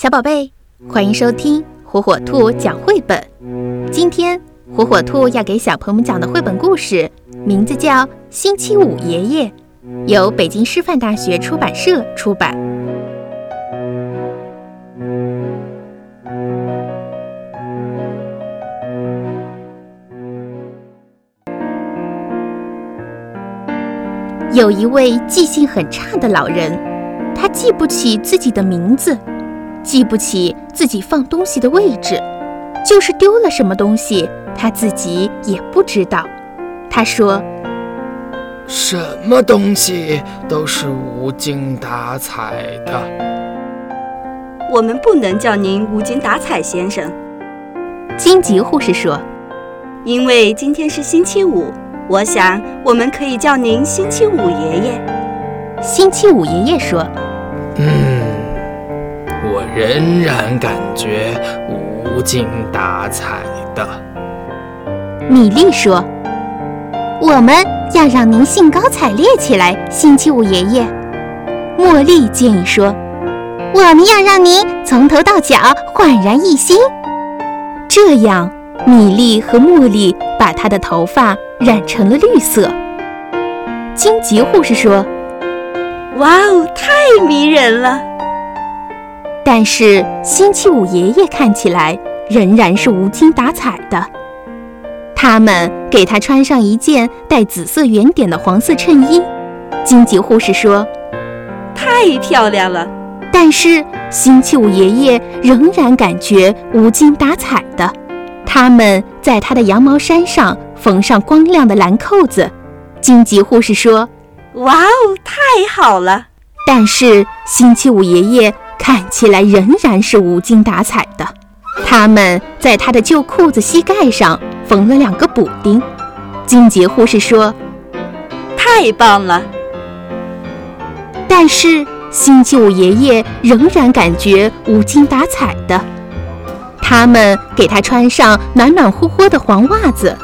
小宝贝，欢迎收听火火兔讲绘本。今天火火兔要给小朋友们讲的绘本故事，名字叫《星期五爷爷》，由北京师范大学出版社出版。有一位记性很差的老人，他记不起自己的名字。记不起自己放东西的位置，就是丢了什么东西，他自己也不知道。他说：“什么东西都是无精打采的。”我们不能叫您无精打采先生。金吉护士说：“因为今天是星期五，我想我们可以叫您星期五爷爷。”星期五爷爷说：“嗯。”我仍然感觉无精打采的。米莉说：“我们要让您兴高采烈起来，星期五爷爷。”茉莉建议说：“我们要让您从头到脚焕然一新。”这样，米莉和茉莉把她的头发染成了绿色。荆棘护士说：“哇哦，太迷人了！”但是星期五爷爷看起来仍然是无精打采的。他们给他穿上一件带紫色圆点的黄色衬衣。荆棘护士说：“太漂亮了。”但是星期五爷爷仍然感觉无精打采的。他们在他的羊毛衫上缝上光亮的蓝扣子。荆棘护士说：“哇哦，太好了！”但是星期五爷爷。看起来仍然是无精打采的。他们在他的旧裤子膝盖上缝了两个补丁。金杰护士说：“太棒了。”但是星期五爷爷仍然感觉无精打采的。他们给他穿上暖暖和和的黄袜子。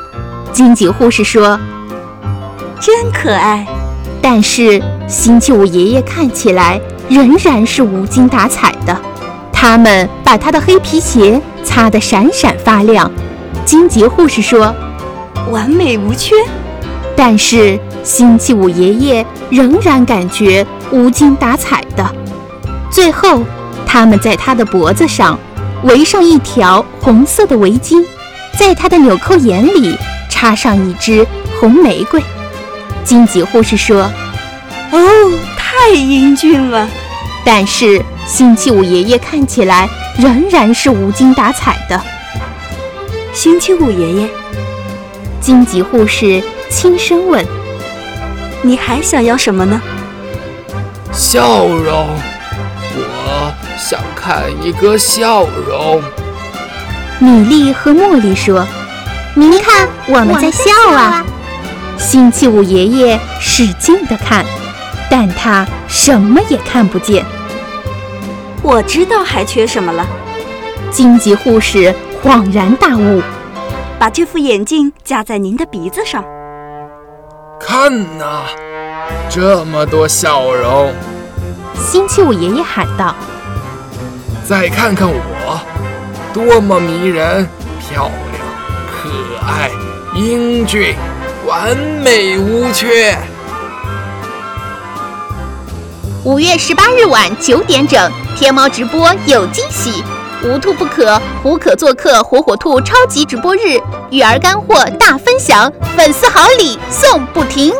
金杰护士说：“真可爱。”但是星期五爷爷看起来。仍然是无精打采的。他们把他的黑皮鞋擦得闪闪发亮。金杰护士说：“完美无缺。”但是星期五爷爷仍然感觉无精打采的。最后，他们在他的脖子上围上一条红色的围巾，在他的纽扣眼里插上一支红玫瑰。金吉护士说：“哦。”太英俊了，但是星期五爷爷看起来仍然是无精打采的。星期五爷爷，荆棘护士轻声问：“你还想要什么呢？”笑容，我想看一个笑容。米莉和茉莉说：“您看，我们在笑啊。”星期五爷爷使劲的看。但他什么也看不见。我知道还缺什么了。荆棘护士恍然大悟，把这副眼镜架在您的鼻子上。看呐，这么多笑容！星期五爷爷喊道：“再看看我，多么迷人、漂亮、可爱、英俊、完美无缺！”五月十八日晚九点整，天猫直播有惊喜，无兔不可，虎可做客火火兔超级直播日，育儿干货大分享，粉丝好礼送不停。